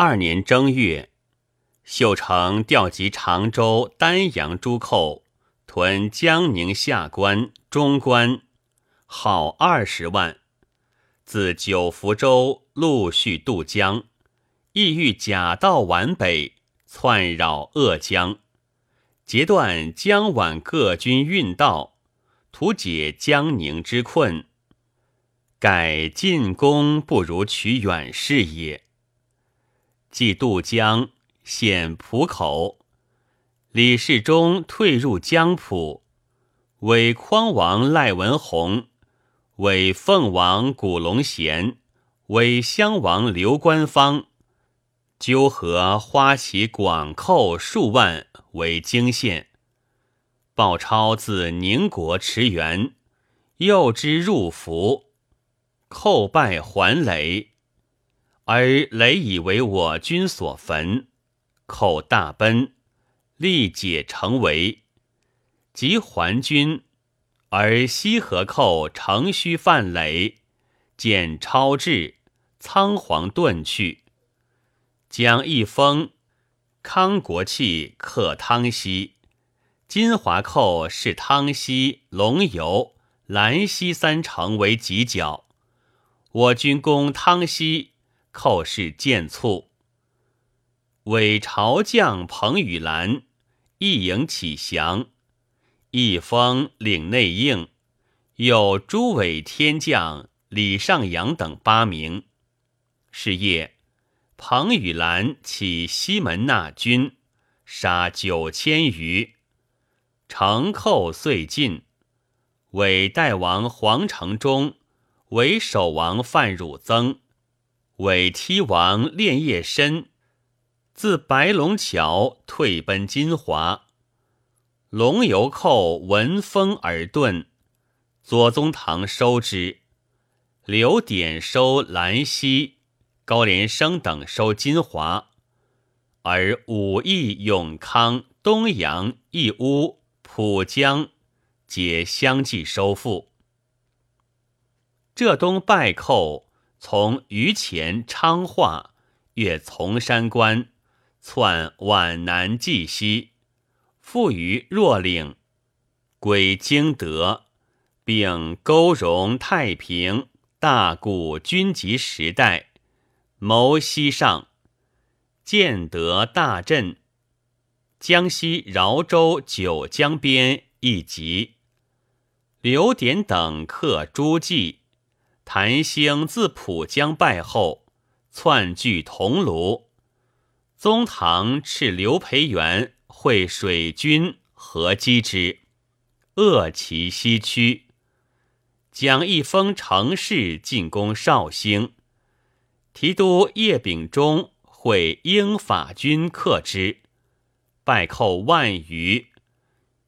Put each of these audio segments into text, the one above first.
二年正月，秀成调集常州、丹阳诸寇，屯江宁下关、中关，号二十万。自九福州陆续渡江，意欲假道皖北，窜扰鄂江，截断江皖各军运道，图解江宁之困。改进攻不如取远视也。既渡江，险浦口，李世忠退入江浦，为匡王赖文宏。为凤王古龙贤，为襄王刘官方，纠合花旗广寇数万为京县。鲍超自宁国驰援，诱之入伏，寇败还垒，而垒以为我军所焚，寇大奔，力解成围，及还军。而西河寇乘虚犯垒，见超至，仓皇遁去。将一封，康国器克汤溪，金华寇视汤溪、龙游、兰溪三城为犄角。我军攻汤溪，寇氏见促。伪朝将彭宇兰一营起降。一封领内应，有诸伪天将李尚阳等八名。是夜，彭宇兰起西门纳军，杀九千余，城寇遂尽。伪代王黄承忠、伪守王范汝增、伪梯王练业深，自白龙桥退奔金华。龙游寇闻风而遁，左宗棠收之。刘典收兰溪，高连生等收金华，而武义、永康、东阳、义乌、浦江皆相继收复。浙东败寇从榆钱、昌化，越从山关，窜皖南冀西。复于若岭，归京德，并勾融太平、大古军籍时代，谋西上，建德大镇，江西饶州九江边一集。刘典等克诸暨，谭兴自浦江败后，窜据桐庐。宗堂斥刘培元。会水军合击之，扼其西区。将一封城市进攻绍兴，提督叶秉忠会英法军克之，败寇万余，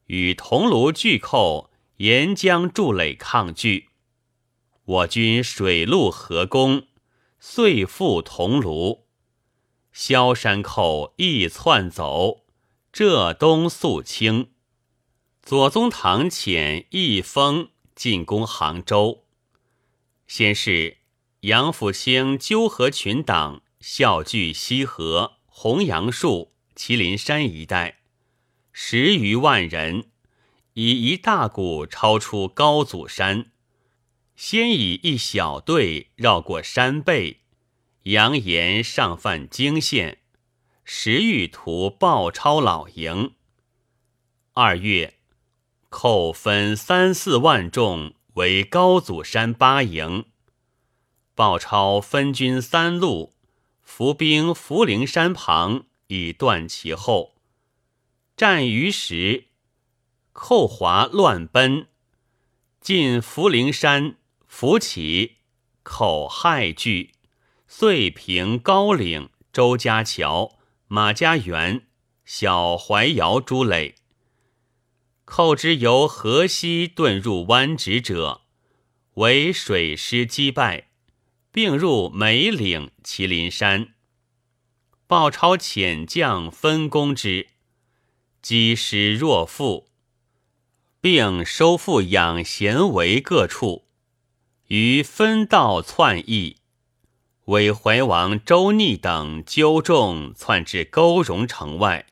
与桐庐巨寇沿江筑垒抗拒。我军水陆合攻，遂复桐庐。萧山寇亦窜走。浙东肃清，左宗棠遣义封进攻杭州。先是杨府兴纠合群党，笑聚西河、洪杨树、麒麟山一带，十余万人，以一大股超出高祖山。先以一小队绕过山背，扬言上犯泾县。时欲图鲍超老营。二月，寇分三四万众为高祖山八营。鲍超分军三路，伏兵福陵山旁，以断其后。战于时，寇华乱奔，进福陵山，伏起，口害惧，遂平高岭、周家桥。马家园、小淮窑诸垒，寇之由河西遁入湾直者，为水师击败，并入梅岭、麒麟山。鲍超遣将分攻之，击师若负，并收复养贤围各处，于分道窜逸。为怀王周逆等纠众窜至勾荣城外，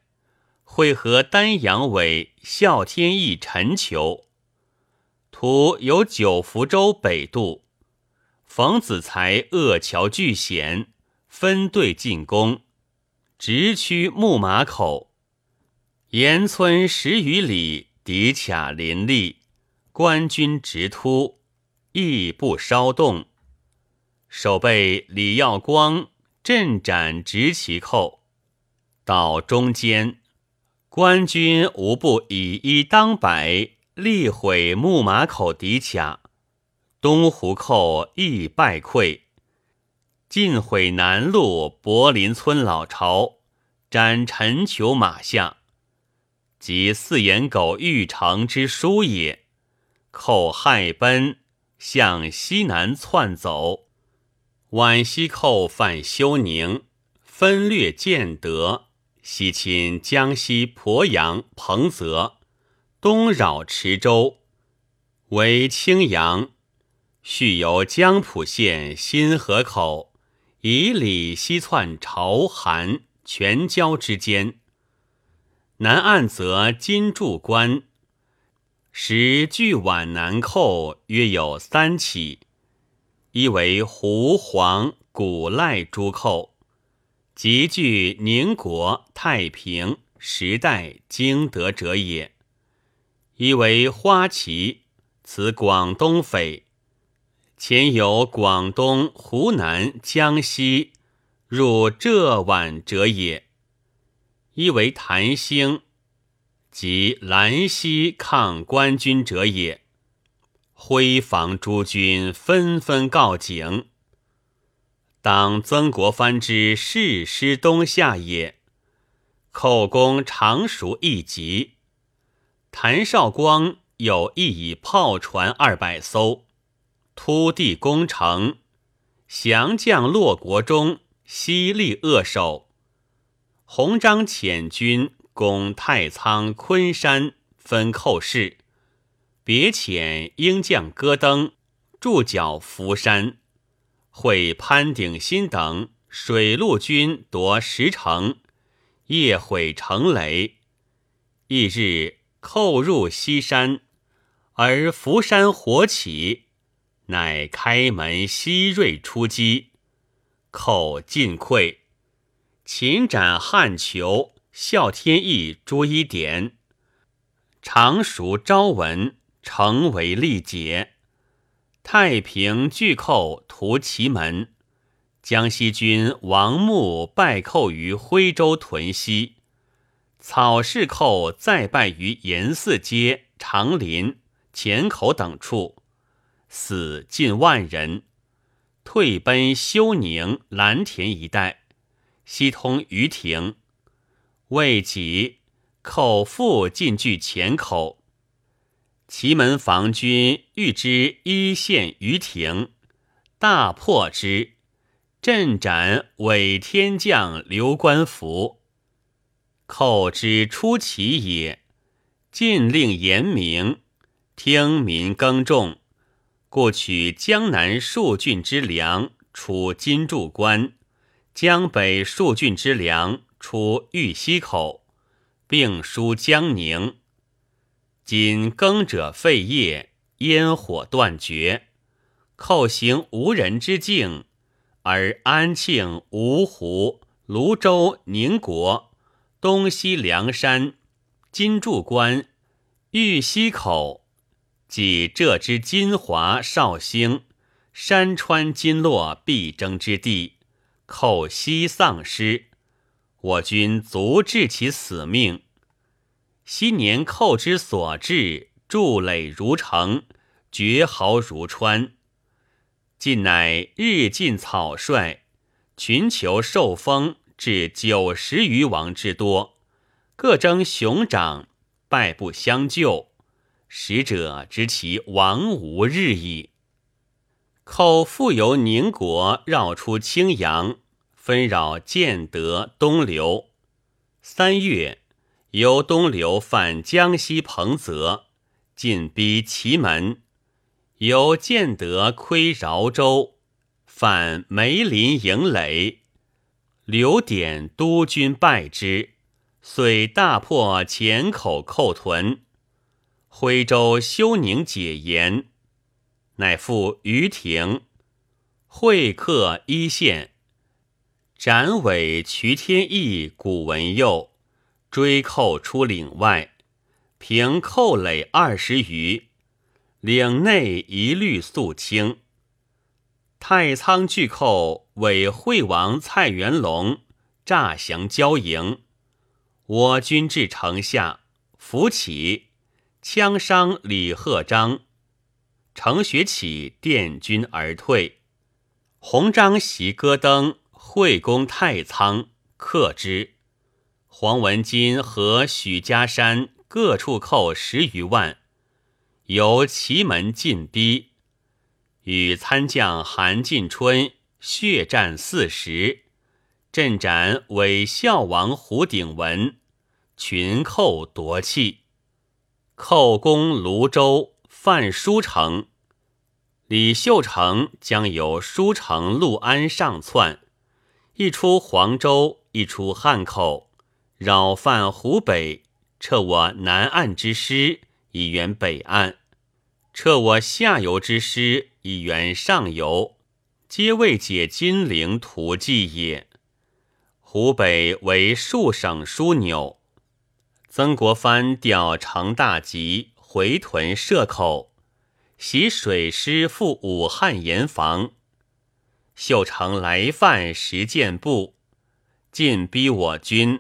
会合丹阳尾孝天意陈求。图由九福州北渡，冯子材扼桥拒险，分队进攻，直趋木马口。沿村十余里，敌卡林立，官军直突，亦不稍动。守备李耀光阵斩执其寇，到中间，官军无不以一当百。力毁木马口敌卡，东湖寇亦败溃。尽毁南路柏林村老巢，斩陈裘马下，即四眼狗玉成之书也。寇害奔，向西南窜走。皖西寇犯休宁，分略建德，西侵江西鄱阳、彭泽。东扰池州，为青阳；续由江浦县新河口，以里西窜朝韩、全椒之间。南岸则金柱关，时距皖南寇约有三起，一为胡黄、古赖诸寇，即据宁国、太平、时代、经德者也。一为花旗，此广东匪，前有广东、湖南、江西入浙皖者也；一为谭兴，即兰溪抗官军者也。辉防诸军纷纷告警，当曾国藩之誓师东下也，寇攻常熟一急。谭绍光有意以炮船二百艘，突地攻城，降将骆国忠悉力扼守。洪章遣军攻太仓、昆山，分寇势。别遣鹰将戈登驻剿福山，会潘鼎新等水陆军夺石城，夜毁城垒。翌日。寇入西山，而福山火起，乃开门西锐出击，寇尽溃。擒斩汉囚、孝天意、朱一典，常熟昭文，成为力竭。太平拒寇屠祁门，江西军王穆败寇于徽州屯溪。草市寇再败于严寺街、长林、前口等处，死近万人，退奔休宁、蓝田一带，西通于亭。未几，寇复进据前口，祁门防军欲知一线于庭，大破之，阵斩伪天将刘官福。寇之出其也，禁令严明，听民耕种，故取江南数郡之粮，储金柱关；江北数郡之粮，出玉溪口，并输江宁。今耕者废业，烟火断绝，寇行无人之境，而安庆、芜湖、泸州、宁国。东西梁山、金柱关、玉溪口，即浙之金华、绍兴、山川金络必争之地，寇西丧失，我军足治其死命。昔年寇之所至，筑垒如城，绝壕如川，近乃日进草率，群求受封。至九十余王之多，各争雄长，败不相救。使者知其亡无日矣。寇复由宁国绕出青阳，纷扰建德、东流。三月，由东流犯江西彭泽，进逼祁门；由建德窥饶州，犯梅林营垒，刘典督军败之，遂大破前口寇屯。徽州休宁解严，乃复于庭会客一县，斩尾瞿天义、古文佑，追寇出岭外，平寇垒二十余，岭内一律肃清。太仓拒寇，委惠王蔡元龙诈降交营，我军至城下，扶起。枪伤李鹤章，程学启殿军而退。洪章袭戈登，会攻太仓，克之。黄文金和许家山各处寇十余万，由祁门进逼，与参将韩进春血战四十，阵斩伪孝王胡鼎文，群寇夺气。寇攻泸州，犯舒城。李秀成将由舒城陆安上窜，一出黄州，一出汉口，扰犯湖北，撤我南岸之师，以援北岸；撤我下游之师，以援上游，皆未解金陵图计也。湖北为数省枢纽。曾国藩调成大吉回屯设口，袭水师赴武汉严防。秀成来犯石建部，进逼我军，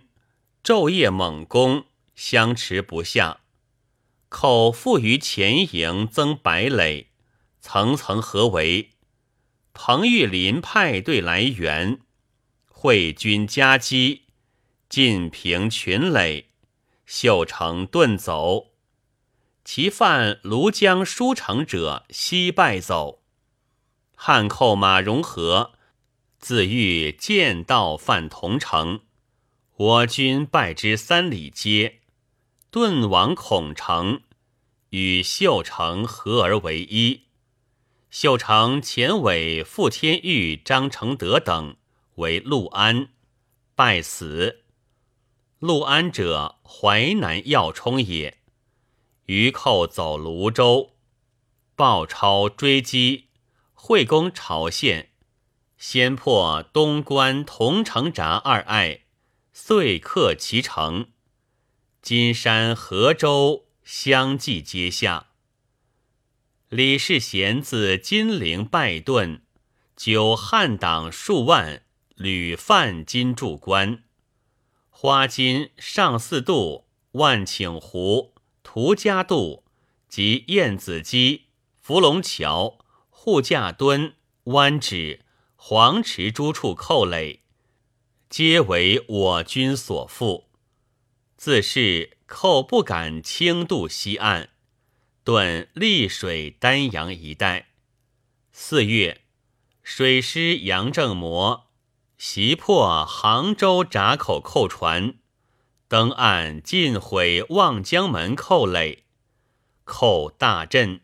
昼夜猛攻，相持不下。口复于前营增白垒，层层合围。彭玉麟派队来援，会军夹击，尽平群垒。秀成遁走，其犯庐江书城者悉败走。汉寇马融合，自欲剑道犯同城，我军败之三里街，遁往孔城，与秀成合而为一。秀成前委傅天玉、张承德等为陆安，败死。陆安者，淮南要冲也。余寇走泸州，鲍超追击，会攻朝县，先破东关同城闸二隘，遂克其城。金山、河州相继接下。李世贤自金陵败遁，久汉党数万，屡犯金柱关。花金、上四渡、万顷湖、涂家渡及燕子矶、伏龙桥、护驾墩、湾指、黄池诸处寇垒，皆为我军所复。自是寇不敢轻渡西岸，遁溧水、丹阳一带。四月，水师杨正模。袭破杭州闸口寇船，登岸尽毁望江门寇垒，寇大震，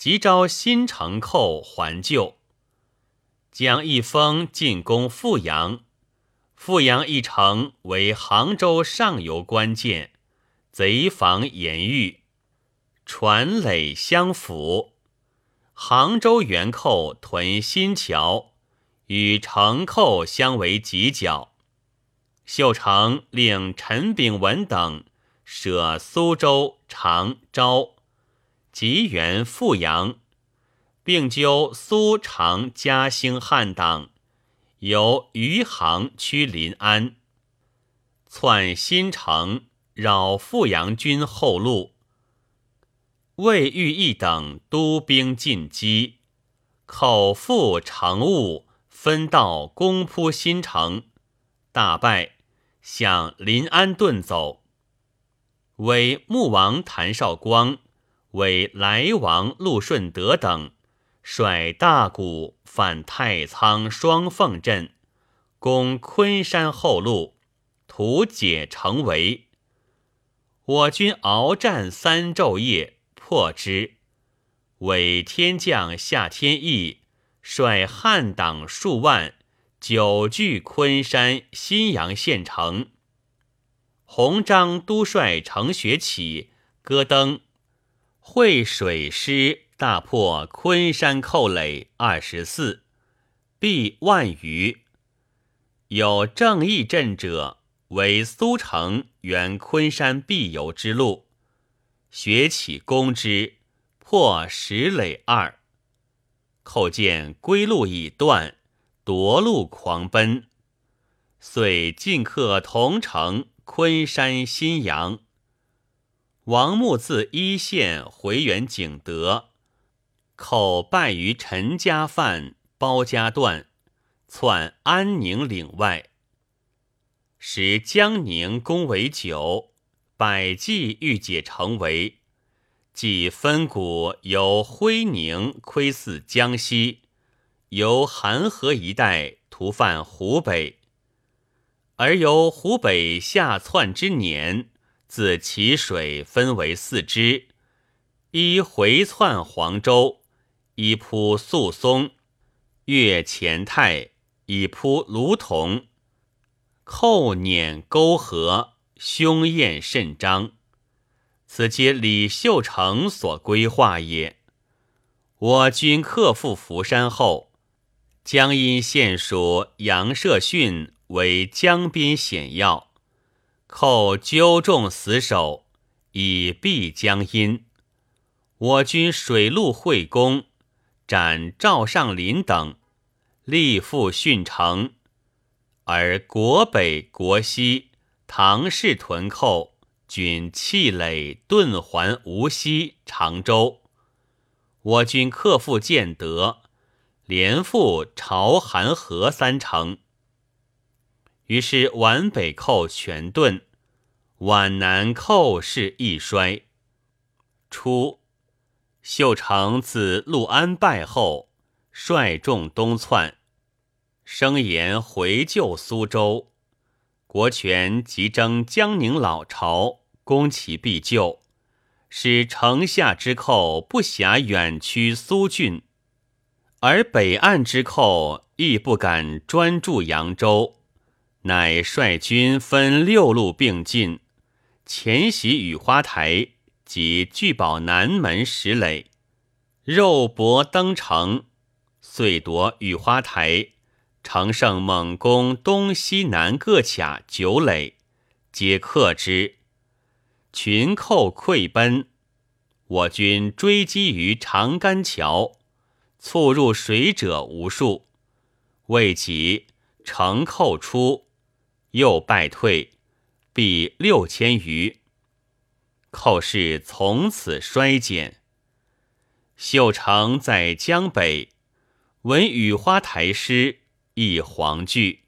即招新城寇还旧。将一封进攻富阳，富阳一城为杭州上游关键，贼防严狱，船垒相辅。杭州援寇屯新桥。与城寇相为犄角，秀成令陈炳文等舍苏州、常州，急援富阳，并纠苏常嘉兴汉党，由余杭驱临安，窜新城，扰富阳军后路。魏玉义等督兵进击，口腹成务。分道攻扑新城，大败，向临安遁走。为穆王谭绍光、为来王陆顺德等率大股反太仓双凤镇，攻昆山后路，图解城围。我军鏖战三昼夜，破之。伪天将夏天义。率汉党数万，久据昆山、新阳县城。洪章都率程学起，戈登会水师，大破昆山寇垒二十四，毙万余。有正义阵者，为苏城原昆山必由之路，学起攻之，破石垒二。寇见归路已断，夺路狂奔，遂进克同城昆山、新阳。王穆自一县回援景德，寇败于陈家范、包家段，窜安宁岭外。时江宁攻为久，百济欲解成围。即分谷由辉宁窥伺江西，由韩河一带图犯湖北，而由湖北下窜之年，自淇水分为四支：一回窜黄州，一扑宿松，越前泰，以扑卢同，寇撵沟河，凶焰甚张。此皆李秀成所规划也。我军克复福山后，江阴县属杨社训为江边险要，寇纠众死守，以避江阴。我军水陆会攻，斩赵尚林等，力复训城，而国北、国西唐氏屯寇。均气垒遁还无锡、常州，我军克复建德，连复朝韩河三城。于是皖北寇全遁，皖南寇势亦衰。初，秀成自陆安败后，率众东窜，声言回救苏州。国权即征江宁老巢。攻其必救，使城下之寇不暇远驱苏郡，而北岸之寇亦不敢专驻扬州，乃率军分六路并进，前袭雨花台及聚宝南门石垒，肉搏登城，遂夺雨花台，乘胜猛攻东西南各卡九垒，皆克之。群寇溃奔，我军追击于长干桥，猝入水者无数。未及，城寇出，又败退，必六千余。寇势从此衰减。秀成在江北，闻雨花台失，亦惶惧，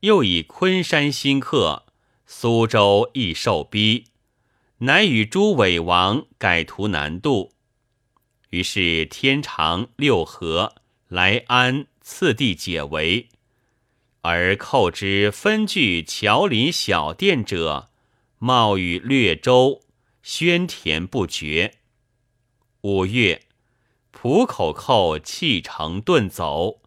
又以昆山新客，苏州亦受逼。乃与诸伪王改图南渡，于是天长、六合、来安次第解围，而寇之分据桥林小店者，冒雨掠舟，宣田不绝。五月，浦口寇弃城遁走，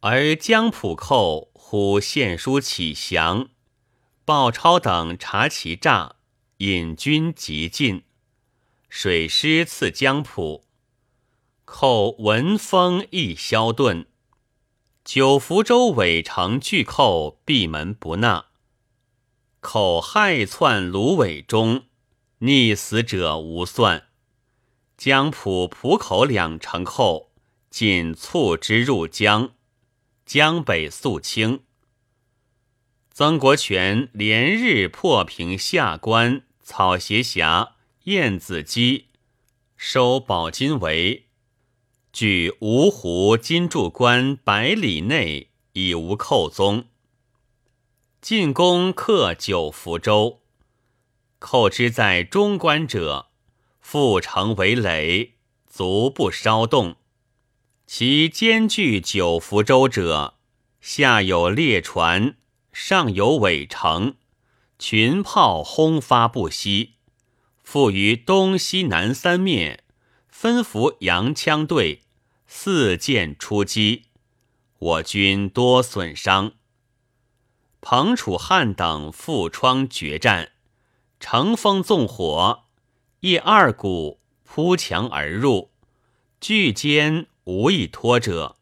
而江浦寇呼献书启降，鲍超等察其诈。引军急进，水师次江浦，寇闻风亦消遁。九福州尾城拒寇，闭门不纳。寇害窜芦苇中，溺死者无算。江浦浦口两城寇尽促之入江，江北肃清。曾国荃连日破平下关。草鞋峡、燕子矶，收宝金围，距芜湖金柱关百里内已无寇踪。进攻克九福州，寇之在中关者，复城为垒，足不稍动。其兼据九福州者，下有列船，上有尾城。群炮轰发不息，复于东西南三面分伏洋枪队，四箭出击，我军多损伤。彭、楚、汉等复窗决战，乘风纵火，一二鼓扑墙而入，巨坚无一脱者。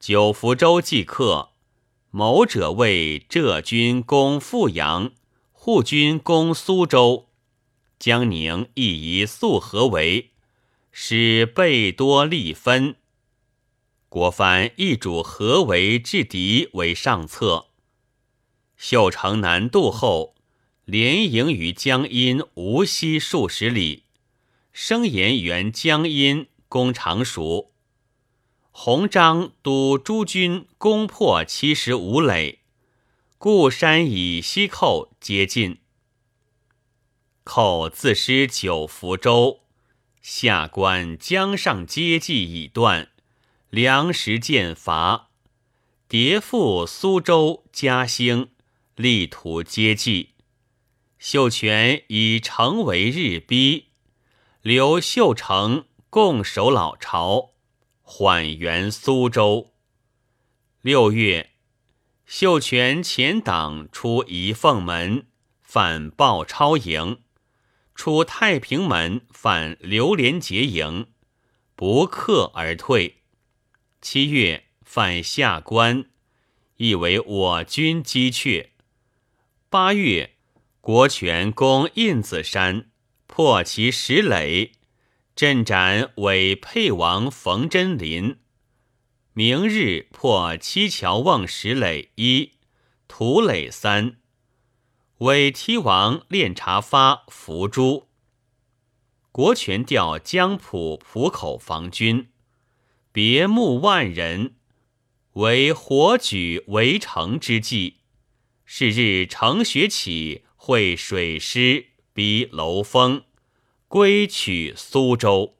九福州即克，谋者为浙军攻富阳，护军攻苏州。江宁亦以速合围，使备多利分。国藩亦主合围制敌为上策。秀城南渡后，连营于江阴、无锡数十里，声言援江阴攻常熟。洪章督诸军攻破七十五垒，固山以西寇接近。寇自失九福州，下关江上接济已断，粮食渐乏，迭赴苏州、嘉兴，力图接济。秀全以城为日逼，留秀成共守老巢，缓援苏州。六月，秀全前党出仪凤门，反报超营。出太平门反榴莲结营，不克而退。七月反下关，亦为我军击却。八月，国权攻印子山，破其石垒，镇斩伪沛王冯真林。明日破七桥瓮石垒一，土垒三。为梯王练察发伏诛，国权调江浦浦口防军，别牧万人，为火举围城之计。是日程学起，会水师，逼楼峰，归取苏州。